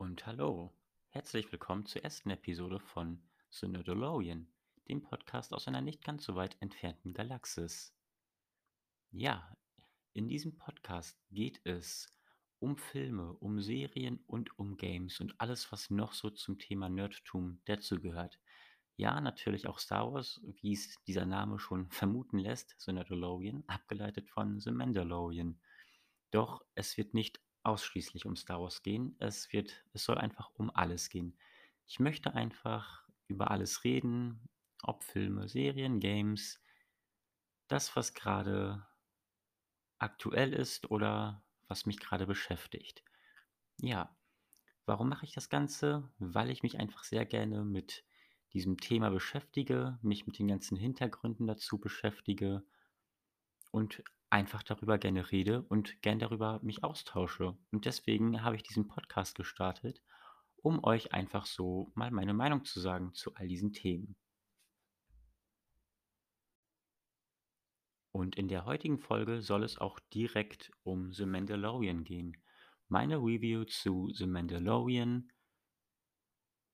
Und hallo, herzlich willkommen zur ersten Episode von The Nerdologian, dem Podcast aus einer nicht ganz so weit entfernten Galaxis. Ja, in diesem Podcast geht es um Filme, um Serien und um Games und alles, was noch so zum Thema Nerdtum dazugehört. Ja, natürlich auch Star Wars, wie es dieser Name schon vermuten lässt, The Nerdologian, abgeleitet von The Mandalorian. Doch es wird nicht ausschließlich um Star Wars gehen. Es wird es soll einfach um alles gehen. Ich möchte einfach über alles reden, ob Filme, Serien, Games, das, was gerade aktuell ist oder was mich gerade beschäftigt. Ja, warum mache ich das Ganze? Weil ich mich einfach sehr gerne mit diesem Thema beschäftige, mich mit den ganzen Hintergründen dazu beschäftige und einfach darüber gerne rede und gern darüber mich austausche. Und deswegen habe ich diesen Podcast gestartet, um euch einfach so mal meine Meinung zu sagen zu all diesen Themen. Und in der heutigen Folge soll es auch direkt um The Mandalorian gehen. Meine Review zu The Mandalorian,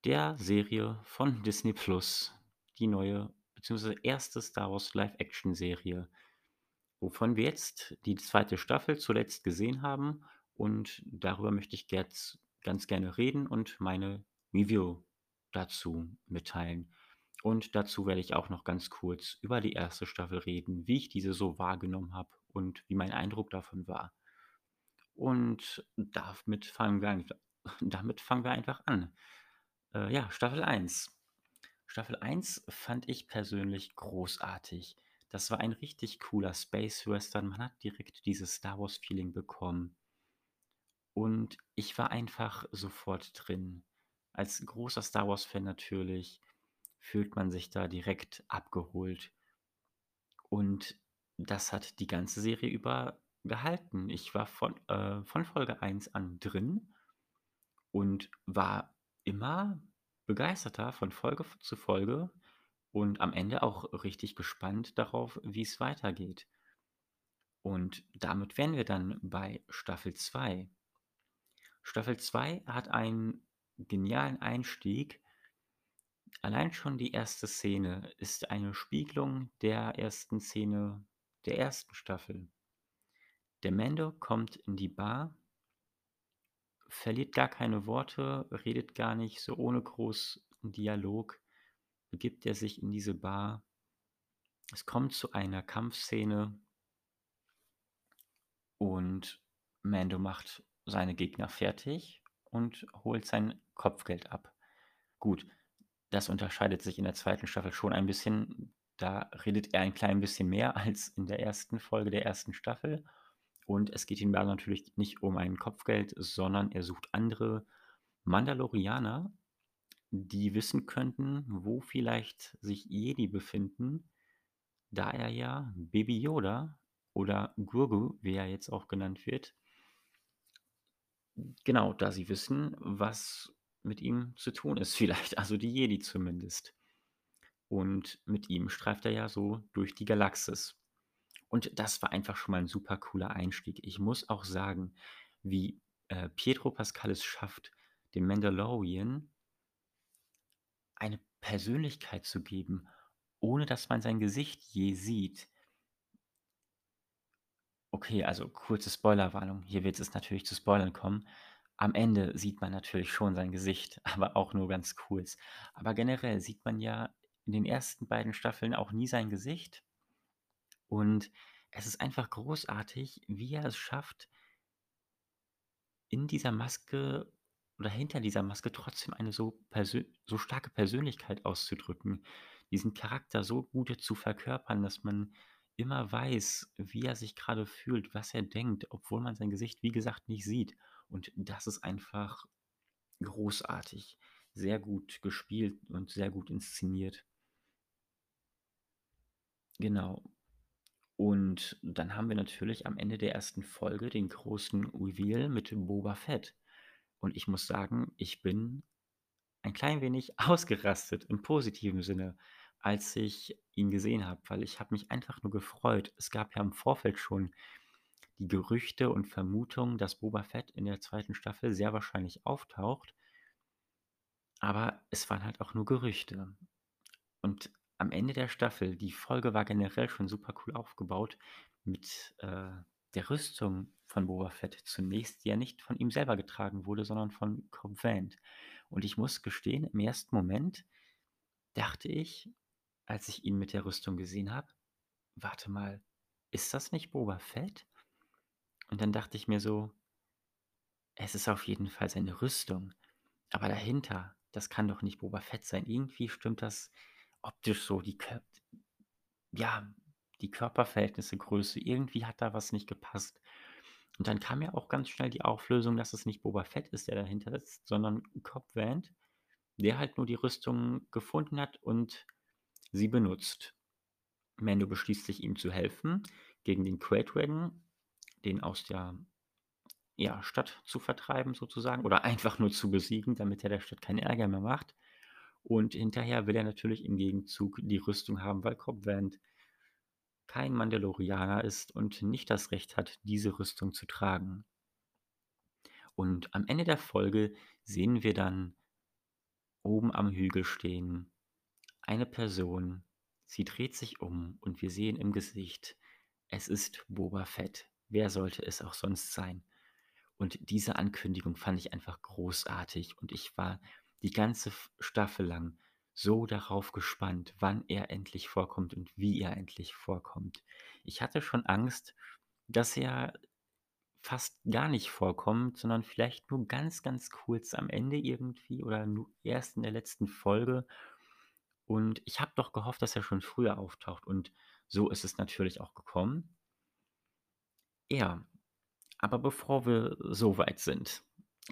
der Serie von Disney Plus, die neue bzw. erste Star Wars Live-Action-Serie, wovon wir jetzt die zweite Staffel zuletzt gesehen haben. Und darüber möchte ich jetzt ganz gerne reden und meine Review dazu mitteilen. Und dazu werde ich auch noch ganz kurz über die erste Staffel reden, wie ich diese so wahrgenommen habe und wie mein Eindruck davon war. Und damit fangen wir, ein- damit fangen wir einfach an. Äh, ja, Staffel 1. Staffel 1 fand ich persönlich großartig. Das war ein richtig cooler Space Western. Man hat direkt dieses Star Wars Feeling bekommen. Und ich war einfach sofort drin. Als großer Star Wars Fan natürlich fühlt man sich da direkt abgeholt. Und das hat die ganze Serie über gehalten. Ich war von, äh, von Folge 1 an drin und war immer begeisterter von Folge zu Folge und am Ende auch richtig gespannt darauf, wie es weitergeht. Und damit wären wir dann bei Staffel 2. Staffel 2 hat einen genialen Einstieg. Allein schon die erste Szene ist eine Spiegelung der ersten Szene der ersten Staffel. Der Mando kommt in die Bar, verliert gar keine Worte, redet gar nicht, so ohne großen Dialog begibt er sich in diese Bar. Es kommt zu einer Kampfszene und Mando macht seine Gegner fertig und holt sein Kopfgeld ab. Gut, das unterscheidet sich in der zweiten Staffel schon ein bisschen. Da redet er ein klein bisschen mehr als in der ersten Folge der ersten Staffel. Und es geht ihm da natürlich nicht um ein Kopfgeld, sondern er sucht andere Mandalorianer, die wissen könnten, wo vielleicht sich Jedi befinden, da er ja Baby Yoda oder Grogu, wie er jetzt auch genannt wird, genau, da sie wissen, was mit ihm zu tun ist, vielleicht, also die Jedi zumindest. Und mit ihm streift er ja so durch die Galaxis. Und das war einfach schon mal ein super cooler Einstieg. Ich muss auch sagen, wie äh, Pietro Pascal es schafft, dem Mandalorian eine Persönlichkeit zu geben, ohne dass man sein Gesicht je sieht. Okay, also kurze Spoilerwarnung. Hier wird es natürlich zu Spoilern kommen. Am Ende sieht man natürlich schon sein Gesicht, aber auch nur ganz kurz. Aber generell sieht man ja in den ersten beiden Staffeln auch nie sein Gesicht. Und es ist einfach großartig, wie er es schafft, in dieser Maske oder hinter dieser Maske trotzdem eine so, so starke Persönlichkeit auszudrücken, diesen Charakter so gut zu verkörpern, dass man immer weiß, wie er sich gerade fühlt, was er denkt, obwohl man sein Gesicht, wie gesagt, nicht sieht. Und das ist einfach großartig, sehr gut gespielt und sehr gut inszeniert. Genau. Und dann haben wir natürlich am Ende der ersten Folge den großen Reveal mit Boba Fett. Und ich muss sagen, ich bin ein klein wenig ausgerastet im positiven Sinne, als ich ihn gesehen habe, weil ich habe mich einfach nur gefreut. Es gab ja im Vorfeld schon die Gerüchte und Vermutungen, dass Boba Fett in der zweiten Staffel sehr wahrscheinlich auftaucht. Aber es waren halt auch nur Gerüchte. Und am Ende der Staffel, die Folge war generell schon super cool aufgebaut mit äh, der Rüstung von Boba Fett zunächst, ja nicht von ihm selber getragen wurde, sondern von Cobb Vanth. Und ich muss gestehen, im ersten Moment dachte ich, als ich ihn mit der Rüstung gesehen habe, warte mal, ist das nicht Boba Fett? Und dann dachte ich mir so, es ist auf jeden Fall seine Rüstung. Aber dahinter, das kann doch nicht Boba Fett sein. Irgendwie stimmt das optisch so, die, Kör ja, die Körperverhältnisse, Größe, irgendwie hat da was nicht gepasst. Und dann kam ja auch ganz schnell die Auflösung, dass es nicht Boba Fett ist, der dahinter sitzt, sondern Cobb Vanth, der halt nur die Rüstung gefunden hat und sie benutzt. Mando beschließt sich, ihm zu helfen, gegen den Crate Dragon, den aus der ja, Stadt zu vertreiben sozusagen oder einfach nur zu besiegen, damit er der Stadt keinen Ärger mehr macht. Und hinterher will er natürlich im Gegenzug die Rüstung haben, weil Cobb Vanth kein Mandalorianer ist und nicht das Recht hat, diese Rüstung zu tragen. Und am Ende der Folge sehen wir dann oben am Hügel stehen eine Person. Sie dreht sich um und wir sehen im Gesicht, es ist Boba Fett. Wer sollte es auch sonst sein? Und diese Ankündigung fand ich einfach großartig und ich war die ganze Staffel lang so darauf gespannt, wann er endlich vorkommt und wie er endlich vorkommt. Ich hatte schon Angst, dass er fast gar nicht vorkommt, sondern vielleicht nur ganz, ganz kurz am Ende irgendwie oder nur erst in der letzten Folge. Und ich habe doch gehofft, dass er schon früher auftaucht. Und so ist es natürlich auch gekommen. Ja, aber bevor wir so weit sind,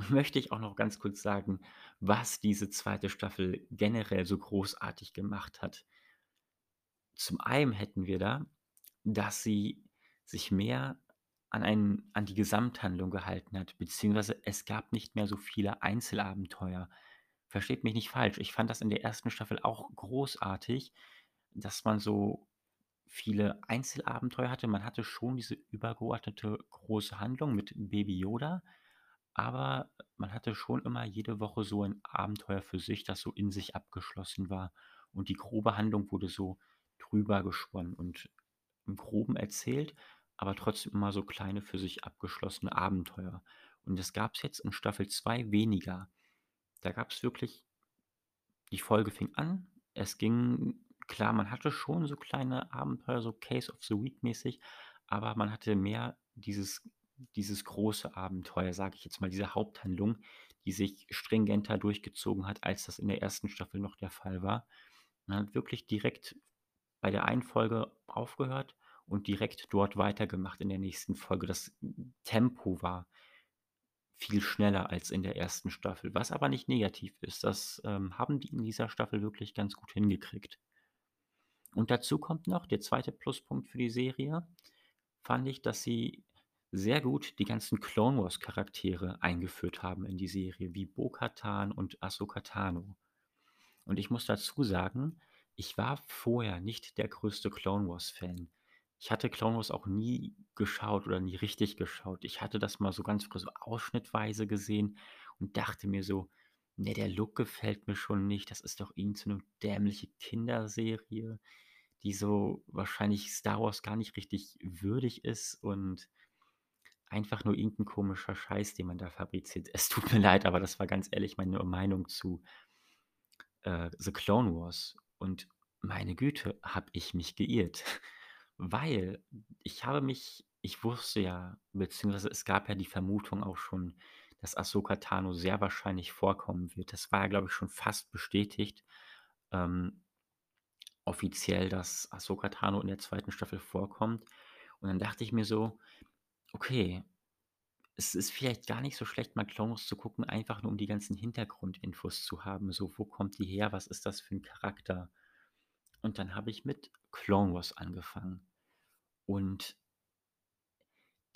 möchte ich auch noch ganz kurz sagen, was diese zweite Staffel generell so großartig gemacht hat. Zum einen hätten wir da, dass sie sich mehr an, einen, an die Gesamthandlung gehalten hat, beziehungsweise es gab nicht mehr so viele Einzelabenteuer. Versteht mich nicht falsch, ich fand das in der ersten Staffel auch großartig, dass man so viele Einzelabenteuer hatte. Man hatte schon diese übergeordnete große Handlung mit Baby Yoda, aber man hatte schon immer jede Woche so ein Abenteuer für sich, das so in sich abgeschlossen war. Und die grobe Handlung wurde so drüber gesponnen und im Groben erzählt, aber trotzdem immer so kleine für sich abgeschlossene Abenteuer. Und das gab es jetzt in Staffel 2 weniger. Da gab es wirklich, die Folge fing an, es ging, klar, man hatte schon so kleine Abenteuer, so Case of the Week mäßig, aber man hatte mehr dieses dieses große Abenteuer, sage ich jetzt mal, diese Haupthandlung, die sich stringenter durchgezogen hat, als das in der ersten Staffel noch der Fall war. Man hat wirklich direkt bei der einen Folge aufgehört und direkt dort weitergemacht in der nächsten Folge. Das Tempo war viel schneller als in der ersten Staffel, was aber nicht negativ ist. Das ähm, haben die in dieser Staffel wirklich ganz gut hingekriegt. Und dazu kommt noch der zweite Pluspunkt für die Serie, fand ich, dass sie sehr gut die ganzen Clone Wars Charaktere eingeführt haben in die Serie, wie Bo-Katan und Ahsoka Tano. Und ich muss dazu sagen, ich war vorher nicht der größte Clone Wars Fan. Ich hatte Clone Wars auch nie geschaut oder nie richtig geschaut. Ich hatte das mal so ganz so ausschnittweise gesehen und dachte mir so, ne, der Look gefällt mir schon nicht. Das ist doch irgend so eine dämliche Kinderserie, die so wahrscheinlich Star Wars gar nicht richtig würdig ist und einfach nur irgendein komischer Scheiß, den man da fabriziert. Es tut mir leid, aber das war ganz ehrlich meine Meinung zu äh, The Clone Wars. Und meine Güte, habe ich mich geirrt. Weil ich habe mich, ich wusste ja, beziehungsweise es gab ja die Vermutung auch schon, dass Ahsoka Tano sehr wahrscheinlich vorkommen wird. Das war ja, glaube ich, schon fast bestätigt. Ähm, offiziell, dass Ahsoka Tano in der zweiten Staffel vorkommt. Und dann dachte ich mir so, Okay. Es ist vielleicht gar nicht so schlecht, mal Clone Wars zu gucken, einfach nur um die ganzen Hintergrundinfos zu haben. So, wo kommt die her? Was ist das für ein Charakter? Und dann habe ich mit Clone Wars angefangen. Und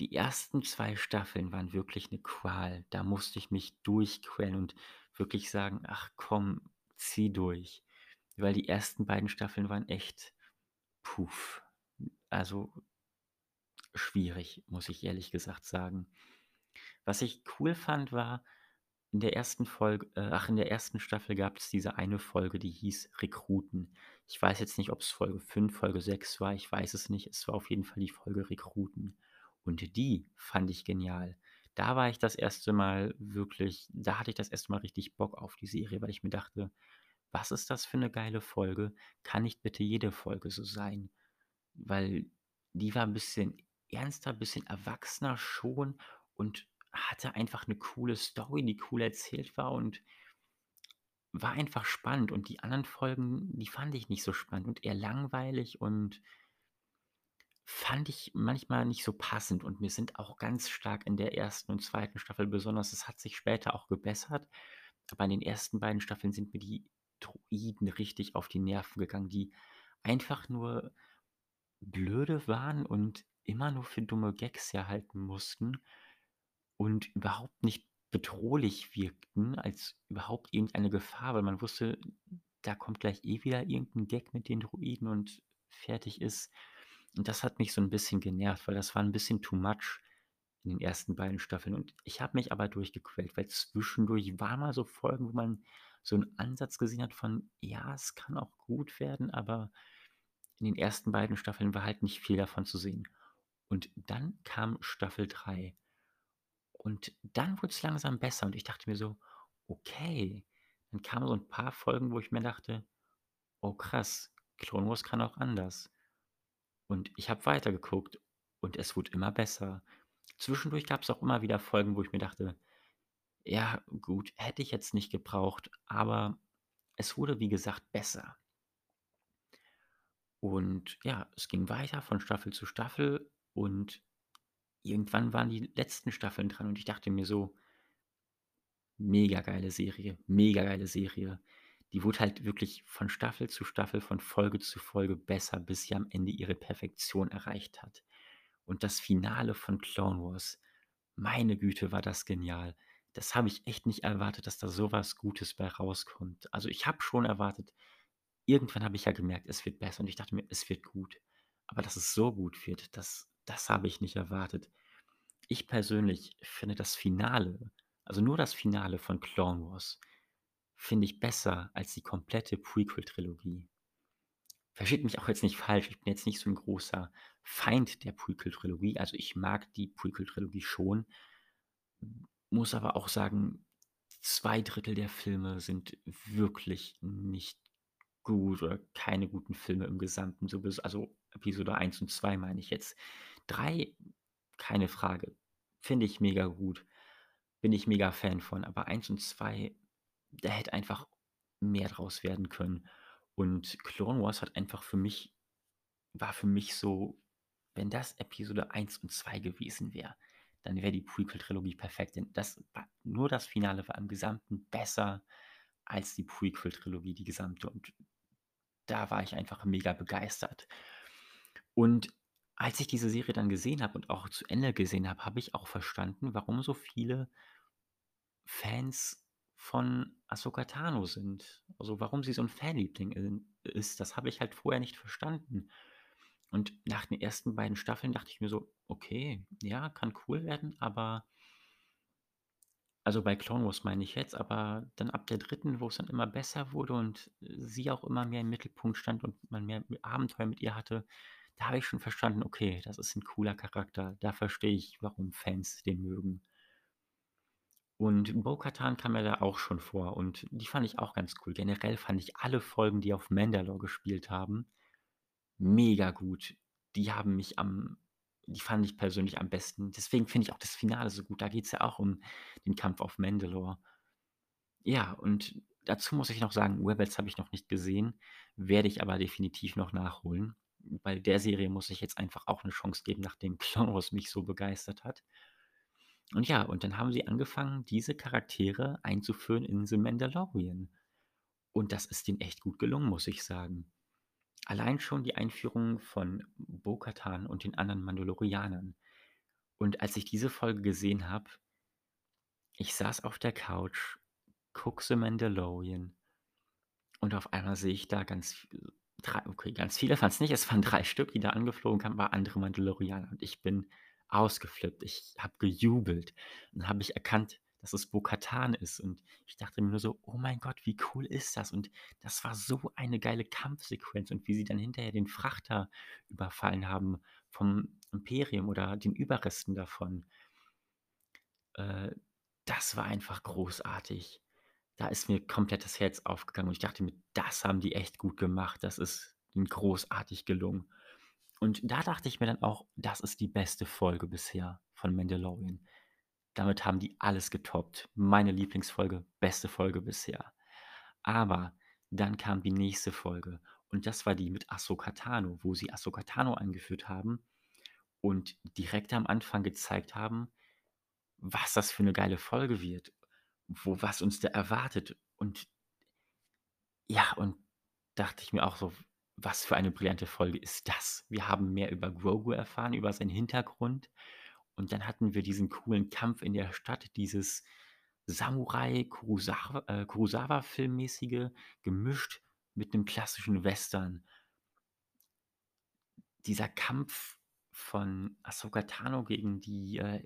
die ersten zwei Staffeln waren wirklich eine Qual. Da musste ich mich durchquälen und wirklich sagen: „Ach komm, zieh durch.“ Weil die ersten beiden Staffeln waren echt puh. Also schwierig, muss ich ehrlich gesagt sagen. Was ich cool fand, war in der ersten Folge äh, ach, in der ersten Staffel gab's diese eine Folge, die hieß „Rekruten“. Ich weiß jetzt nicht, ob's Folge 5, Folge 6 war, ich weiß es nicht. Es war auf jeden Fall die Folge „Rekruten“. Und die fand ich genial. Da war ich das erste Mal wirklich da hatte ich das erste Mal richtig Bock auf die Serie, weil ich mir dachte: „Was ist das für 'ne geile Folge? Kann nicht bitte jede Folge so sein?“ Weil die war 'n bisschen ernster, bisschen erwachsener schon und hatte einfach 'ne coole Story, die cool erzählt war und war einfach spannend. Und die anderen Folgen, die fand ich nicht so spannend und eher langweilig und fand ich manchmal nicht so passend. Und mir sind auch ganz stark in der 1. und 2. Staffel besonders es hat sich später auch gebessert, aber in den ersten beiden Staffeln sind mir die Droiden richtig auf die Nerven gegangen, die einfach nur blöde waren und immer nur für dumme Gags herhalten mussten und überhaupt nicht bedrohlich wirkten als überhaupt irgendeine Gefahr, weil man wusste, da kommt gleich eh wieder irgend 'n Gag mit den Droiden und fertig ist. Und das hat mich so 'n bisschen genervt, weil das war 'n bisschen too much in den ersten beiden Staffeln. Und ich habe mich aber durchgequält, weil zwischendurch waren mal so Folgen, wo man so 'n Ansatz gesehen hat von: „Ja, es kann auch gut werden“, aber in den ersten beiden Staffeln war halt nicht viel davon zu sehen. Und dann kam Staffel 3. Und dann wurd's langsam besser und ich dachte mir so: „Okay.“ Dann kamen so 'n paar Folgen, wo ich mir dachte: „Oh krass, Clone Wars kann auch anders.“ Und ich habe weitergeguckt und es wurde immer besser. Zwischendurch gab's auch immer wieder Folgen, wo ich mir dachte: „Ja, gut, hätte ich jetzt nicht gebraucht“, aber es wurde, wie gesagt, besser. Und ja, es ging weiter von Staffel zu Staffel und irgendwann waren die letzten Staffeln dran und ich dachte mir so Mega geile Serie, mega geile Serie. Die wurde halt wirklich von Staffel zu Staffel, von Folge zu Folge besser, bis sie am Ende ihre Perfektion erreicht hat. Und das Finale von Clone Wars, meine Güte, war das genial. Das habe ich echt nicht erwartet, dass da so was Gutes bei rauskommt. Also, ich habe schon erwartet irgendwann habe ich ja gemerkt, es wird besser und ich dachte mir: „Es wird gut.“ Aber dass es so gut wird, das das habe ich nicht erwartet. Ich persönlich finde das Finale also, nur das Finale von Clone Wars finde ich besser als die komplette Prequel-Trilogie. Versteht mich auch jetzt nicht falsch, ich bin jetzt nicht so 'n großer Feind der Prequel-Trilogie. Also, ich mag die Prequel-Trilogie schon, muss aber auch sagen, 2/3 der Filme sind wirklich nicht gut oder keine guten Filme im Gesamten, also, Episode 1 und 2 meine ich jetzt. 3, keine Frage, finde ich mega gut, bin ich mega Fan von, aber 1 und 2, da hätte einfach mehr draus werden können. Und Clone Wars hat einfach für mich war für mich so wenn das Episode 1 und 2 gewesen wäre, dann wäre die Prequel-Trilogie perfekt, denn das nur das Finale war im Gesamten besser als die Prequel-Trilogie, die gesamte und da war ich einfach mega begeistert. Und als ich diese Serie dann gesehen habe und auch zu Ende gesehen habe, habe ich auch verstanden, warum so viele Fans von Ahsoka Tano sind. Also, warum sie so 'n Fanliebling in ist, das habe ich halt vorher nicht verstanden. Und nach den ersten beiden Staffeln dachte ich mir so: „Okay, ja, kann cool werden“, aber also, bei Clone Wars meine ich jetzt, aber dann ab der 3., wo's dann immer besser wurde und sie auch immer mehr im Mittelpunkt stand und man mehr Abenteuer mit ihr hatte, da habe ich schon verstanden: „Okay, das ist 'n cooler Charakter.“ Da verstehe ich, warum Fans den mögen. Und Bo-Katan kam ja da auch schon vor und die fand ich auch ganz cool. Generell fand ich alle Folgen, die auf Mandalore gespielt haben, mega gut. Die haben mich am die fand ich persönlich am besten. Deswegen finde ich auch das Finale so gut. Da geht's ja auch um den Kampf auf Mandalore. Ja, und dazu muss ich noch sagen, Rebels habe ich noch nicht gesehen, werde ich aber definitiv noch nachholen. Bei der Serie muss ich jetzt einfach auch 'ne Chance geben, nachdem Clone mich so begeistert hat. Und ja, und dann haben sie angefangen, diese Charaktere einzuführen in The Mandalorian. Und das ist denen echt gut gelungen, muss ich sagen. Allein schon die Einführung von Bo-Katan und den anderen Mandalorianern. Und als ich diese Folge gesehen habe ich saß auf der Couch, gucke The Mandalorian und auf einmal sehe ich da ganz 3 okay, ganz viele waren's nicht. Es waren 3 Stück, die da angeflogen kamen, aber andere Mandalorianer und ich bin ausgeflippt. Ich habe gejubelt. Dann habe ich erkannt, dass es Bo-Katan ist und ich dachte mir nur so: „Oh mein Gott, wie cool ist das?“ Und das war so eine geile Kampfsequenz und wie sie dann hinterher den Frachter überfallen haben vom Imperium oder den Überresten davon. Äh, das war einfach großartig. Da ist mir komplett das Herz aufgegangen und ich dachte mir: „Das haben die echt gut gemacht. Das ist ihnen großartig gelungen.“ Und da dachte ich mir dann auch: „Das ist die beste Folge bisher von Mandalorian.“ Damit haben die alles getoppt. Meine Lieblingsfolge, beste Folge bisher. Aber dann kam die nächste Folge und das war die mit Ahsoka Tano, wo sie Ahsoka Tano eingeführt haben und direkt am Anfang gezeigt haben, was das für 'ne geile Folge wird, wo was uns da erwartet. Und ja, und dachte ich mir auch so: „Was für eine brillante Folge ist das?“ Wir haben mehr über Grogu erfahren, über seinen Hintergrund und dann hatten wir diesen coolen Kampf in der Stadt, dieses Samurai Kurosawa äh, gemischt mit 'nem klassischen Western. Dieser Kampf von Ahsoka Tano gegen die, äh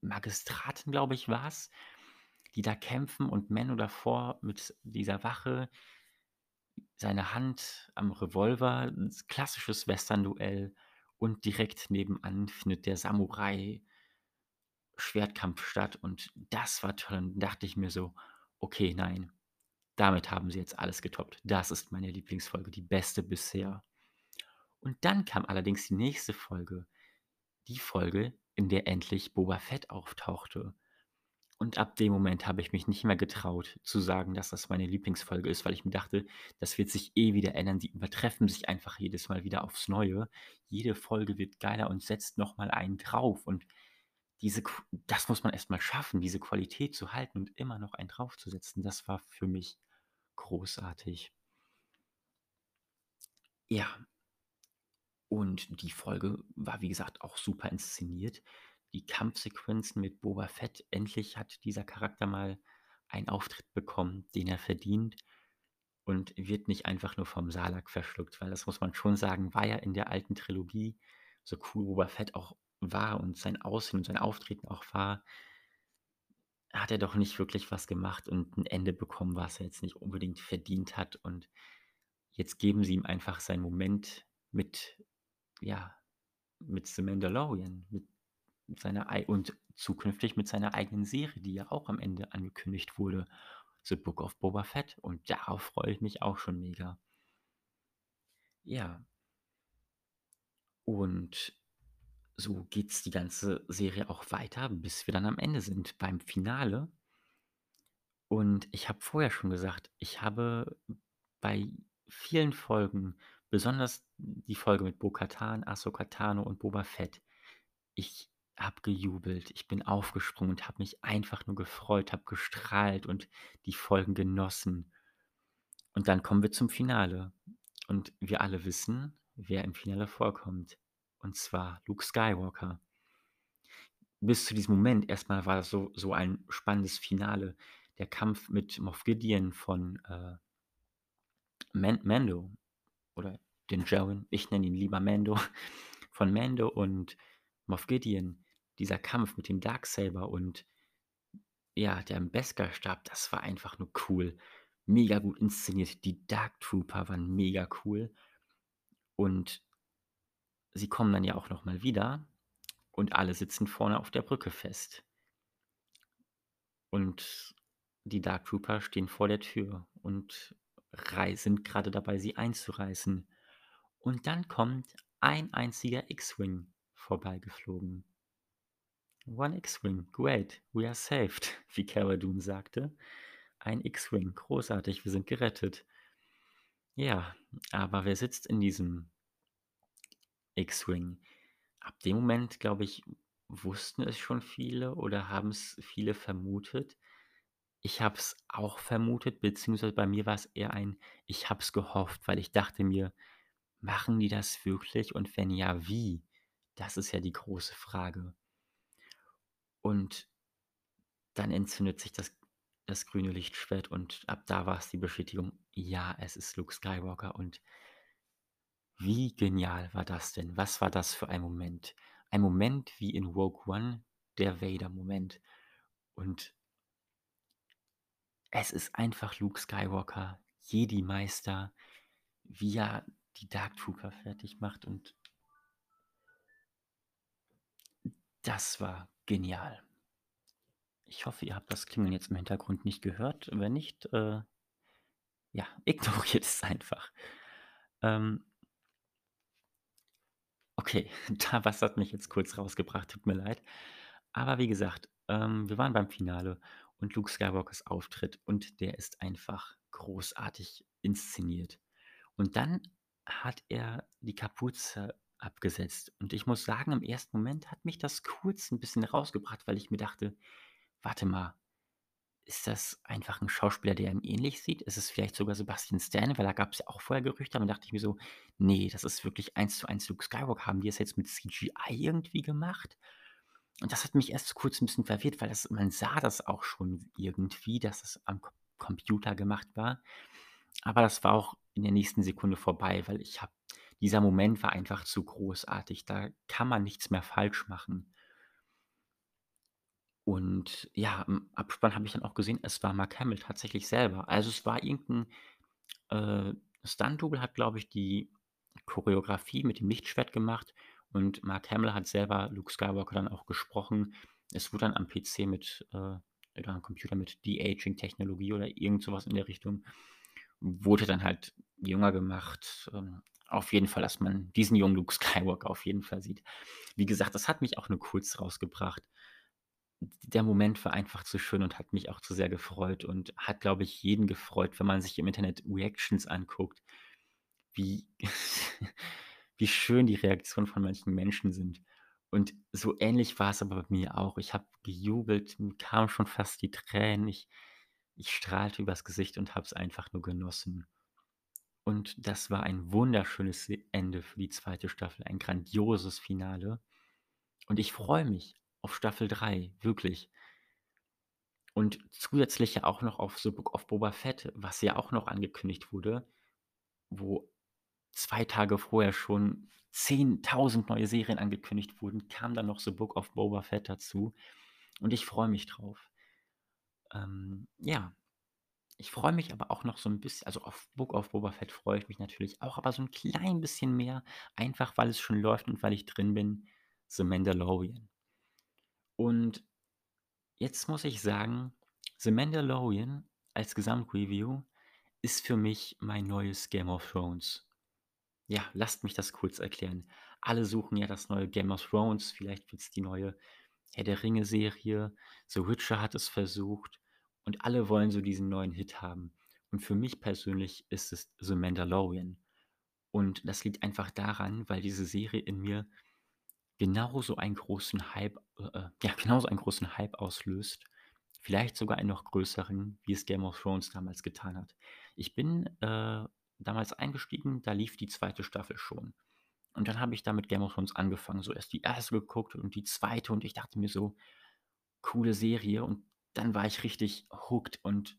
Magistratin, glaube ich, war's, die da kämpfen und Mando davor mit dieser Wache seine Hand am Revolver, klassisches Westernduell und direkt nebenan findet der Samurai Schwertkampf statt und das war toll. Und dachte ich mir so: „Okay, nein, damit haben sie jetzt alles getoppt. Das ist meine Lieblingsfolge, die beste bisher.“ Und dann kam allerdings die nächste Folge. Die Folge, in der endlich Boba Fett auftauchte. Und ab dem Moment habe ich mich nicht mehr getraut zu sagen, dass das meine Lieblingsfolge ist, weil ich mir dachte: „Das wird sich eh wieder ändern.“ Die übertreffen sich einfach jedes Mal wieder aufs Neue. Jede Folge wird geiler und setzt noch mal einen drauf und diese das muss man erst mal schaffen, diese Qualität zu halten und immer noch einen draufzusetzen. Das war für mich großartig. Ja. Und die Folge war, wie gesagt, auch super inszeniert. Die Kampfsequenzen mit Boba Fett, endlich hat dieser Charakter mal einen Auftritt bekommen, den er verdient und wird nicht einfach nur vom Salak verschluckt, weil das muss man schon sagen, war ja in der alten Trilogie, so cool Boba Fett auch war und sein Aussehen und sein Auftreten auch war hat er doch nicht wirklich was gemacht und 'n Ende bekommen, was er jetzt nicht unbedingt verdient hat. Und jetzt geben sie ihm einfach seinen Moment mit ja, mit The Mandalorian, mit seiner ei und zukünftig mit seiner eigenen Serie, die ja auch am Ende angekündigt wurde, The Book of Boba Fett. Und darauf freue ich mich auch schon mega. Ja. Und so geht's die ganze Serie auch weiter, bis wir dann am Ende sind beim Finale. Und ich habe vorher schon gesagt, ich habe bei vielen Folgen, besonders die Folge mit Bo-Katan, Ahsoka Tano und Boba Fett ich habe gejubelt. Ich bin aufgesprungen und habe mich einfach nur gefreut, habe gestrahlt und die Folgen genossen. Und dann kommen wir zum Finale. Und wir alle wissen, wer im Finale vorkommt, und zwar Luke Skywalker. Bis zu diesem Moment erst mal war das so so ein spannendes Finale. Der Kampf mit Moff Gideon von, äh Man Mando oder Din Djarin, ich nenne ihn lieber Mando, von Mando und Moff Gideon. Dieser Kampf mit dem Darksaber und ja, dem Beskar-Stab, das war einfach nur cool. Mega gut inszeniert. Die Dark Trooper waren mega cool. Und sie kommen dann ja auch noch mal wieder und alle sitzen vorne auf der Brücke fest. Und die Dark Trooper stehen vor der Tür und sind grade dabei, sie einzureißen. Und dann kommt ein einziger X-Wing vorbeigeflogen. „One X-Wing, great, we are saved“, wie Cara Dune sagte. Ein X-Wing, großartig, wir sind gerettet. Ja, aber wer sitzt in diesem X-Wing? Ab dem Moment, glaube ich, wussten es schon viele oder haben's viele vermutet. Ich habe es auch vermutet, beziehungsweise bei mir war's eher ein ich habe es gehofft, weil ich dachte mir: „Machen die das wirklich und wenn ja, wie?“ Das ist ja die große Frage. Und dann entzündet sich das das grüne Lichtschwert und ab da war es die Bestätigung: „Ja, es ist Luke Skywalker“ und wie genial war das denn? Was war das für ein Moment? Ein Moment wie in Rogue One, der Vader-Moment. Und es ist einfach Luke Skywalker, Jedi-Meister, wie er die Dark Trooper fertig macht und das war genial. Ich hoffe, ihr habt das Klingeln jetzt im Hintergrund nicht gehört. Wenn nicht, äh, ja, ignoriert es einfach. Ähm, okay, da was hat mich jetzt kurz rausgebracht, tut mir leid. Aber wie gesagt, ähm, wir waren beim Finale und Luke Skywalkers Auftritt und der ist einfach großartig inszeniert. Und dann hat er die Kapuze abgesetzt und ich muss sagen, im ersten Moment hat mich das kurz 'n bisschen rausgebracht, weil ich mir dachte: „Warte mal, ist das einfach 'n Schauspieler, der ihm ähnlich sieht? Ist es vielleicht sogar Sebastian Stan?“ Weil da gab's ja auch vorher Gerüchte, aber dachte ich mir so: „Ne, das ist wirklich eins zu eins Luke Skywalker. Haben die das jetzt mit CGI irgendwie gemacht?“ Und das hat mich erst kurz 'n bisschen verwirrt, weil das man sah das auch schon irgendwie, dass es am Com Computer gemacht war. Aber das war auch in der nächsten Sekunde vorbei, weil ich habe dieser Moment war einfach zu großartig. Da kann man nichts mehr falsch machen. Und ja, im Abspann habe ich dann auch gesehen, es war Mark Hamill tatsächlich selber. Also, es war irgend 'n, äh, Stunt-Double hat, glaube ich, die Choreografie mit dem Lichtschwert gemacht und Mark Hamill hat selber Luke Skywalker dann auch gesprochen. Es wurde dann am PC mit, äh oder am Computer mit De-Aging-Technologie oder irgend so was in der Richtung wurde dann halt jünger gemacht. Ähm, auf jeden Fall, dass man diesen jungen Luke Skywalker auf jeden Fall sieht. Wie gesagt, das hat mich auch nur kurz rausgebracht. Der Moment war einfach zu schön und hat mich auch zu sehr gefreut und hat, glaube ich, jeden gefreut, wenn man sich im Internet Reactions anguckt, wie wie schön die Reaktionen von manchen Menschen sind. Und so ähnlich war's aber bei mir auch. Ich habe gejubelt, mir kamen schon fast die Tränen. Ich ich strahlte übers Gesicht und habe es einfach nur genossen. Und das war ein wunderschönes Ende für die 2. Staffel, ein grandioses Finale. Und ich freue mich auf Staffel 3, wirklich. Und zusätzlich ja auch noch auf The Book of Boba Fett, was ja auch noch angekündigt wurde, wo 2 Tage vorher schon 10.000 neue Serien angekündigt wurden, kam dann noch The Book of Boba Fett dazu und ich freue mich drauf. Ähm, ja, ich freue mich aber auch noch so 'n biss also, auf Book of Boba Fett freue ich mich natürlich auch, aber so 'n klein bisschen mehr, einfach weil es schon läuft und weil ich drin bin, The Mandalorian. Und jetzt muss ich sagen, The Mandalorian als Gesamtreview ist für mich mein neues Game of Thrones. Ja, lasst mich das kurz erklären. Alle suchen ja das neue Game of Thrones, vielleicht wird's die neue Herr-der-Ringe-Serie. The Witcher hat es versucht und alle wollen so diesen neuen Hit haben. Und für mich persönlich ist es The Mandalorian. Und das liegt einfach daran, weil diese Serie in mir genauso einen großen Hype äh, äh, ja, genauso einen großen Hype auslöst, vielleicht sogar einen noch größeren, wie es Game of Thrones damals getan hat. Ich bin, äh, damals eingestiegen, da lief die 2. Staffel schon. Und dann habe ich da mit Game of Thrones angefangen, so erst die 1. geguckt und die 2. und ich dachte mir so: „Coole Serie.“ Und dann war ich richtig hooked und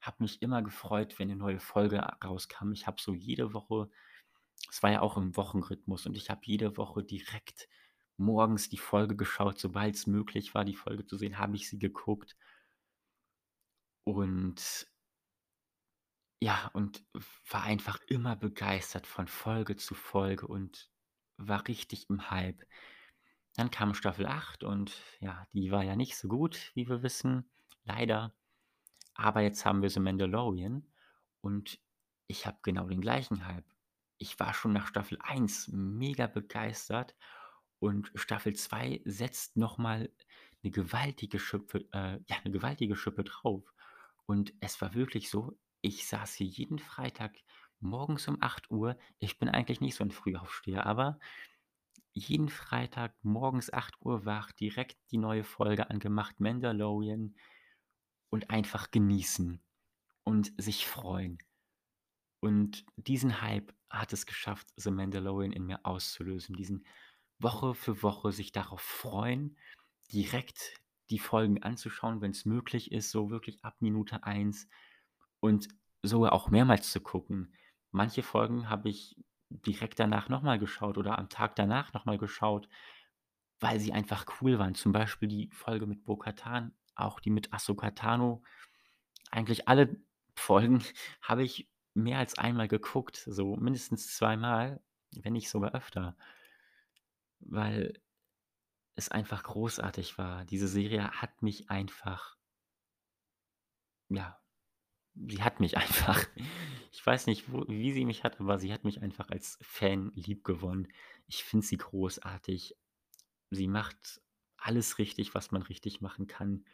habe mich immer gefreut, wenn 'ne neue Folge rauskam. Ich habe so jede Woche es war ja auch im Wochenrhythmus und ich habe jede Woche direkt morgens die Folge geschaut. Sobald's möglich war, die Folge zu sehen, habe ich sie geguckt. Und ja, und war einfach immer begeistert von Folge zu Folge und war richtig im Hype. Dann kam Staffel 8 und ja, die war ja nicht so gut, wie wir wissen, leider. Aber jetzt haben wir The Mandalorian und ich habe genau den gleichen Hype. Ich war schon nach Staffel 1 mega begeistert und Staffel 2 setzt noch mal 'ne gewaltige Schippe äh, ja, 'ne gewaltige Schippe drauf. Und es war wirklich so, ich saß hier jeden Freitag morgens um 8:00. Ich bin eigentlich nicht so 'n Frühaufsteher, aber jeden Freitag morgens 8:00 wach, direkt die neue Folge angemacht, Mandalorian und einfach genießen und sich freuen. Und diesen Hype hat es geschafft, The Mandalorian in mir auszulösen. Diesen Woche für Woche sich darauf freuen, direkt die Folgen anzuschauen, wenn's möglich ist, so wirklich ab Minute 1 und sogar auch mehrmals zu gucken. Manche Folgen habe ich direkt danach noch mal geschaut oder am Tag danach noch mal geschaut, weil sie einfach cool waren. Zum Beispiel die Folge mit Bo-Katan, auch die mit Ahsoka Tano. Eigentlich alle Folgen habe ich mehr als einmal geguckt, so mindestens zweimal, wenn nicht sogar öfter. Weil es einfach großartig war. Diese Serie hat mich einfach ja, sie hat mich einfach. Ich weiß nicht, wo wie sie mich hat, aber sie hat mich einfach als Fan liebgewonnen. Ich finde sie großartig. Sie macht alles richtig, was man richtig machen kann.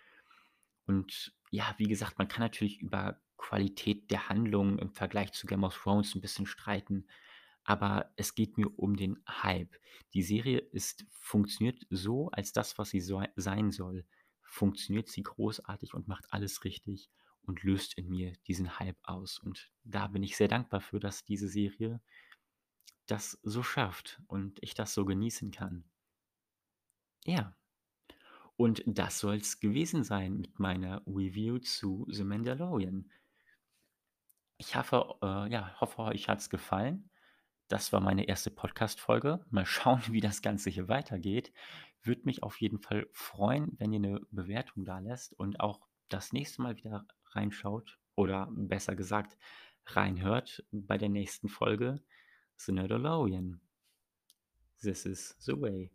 Und ja, wie gesagt, man kann natürlich über Qualität der Handlung im Vergleich zu Game of Thrones 'n bisschen streiten, aber es geht mir um den Hype. Die Serie ist funktioniert so als das, was sie soi sein soll, funktioniert sie großartig und macht alles richtig und löst in mir diesen Hype aus. Und da bin ich sehr dankbar für, dass diese Serie das so schafft und ich das so genießen kann. Ja. Und das soll's gewesen sein mit meiner Review zu „The Mandalorian“. Ich hoffe äh, ja, hoffe, euch hat's gefallen. Das war meine 1. Podcast-Folge. Mal schauen, wie das Ganze hier weitergeht. Würde mich auf jeden Fall freuen, wenn ihr 'ne Bewertung dalässt und auch das nächste Mal wieder reinschaut oder besser gesagt reinhört bei der nächsten Folge „The Nerdalorian“. This is the way.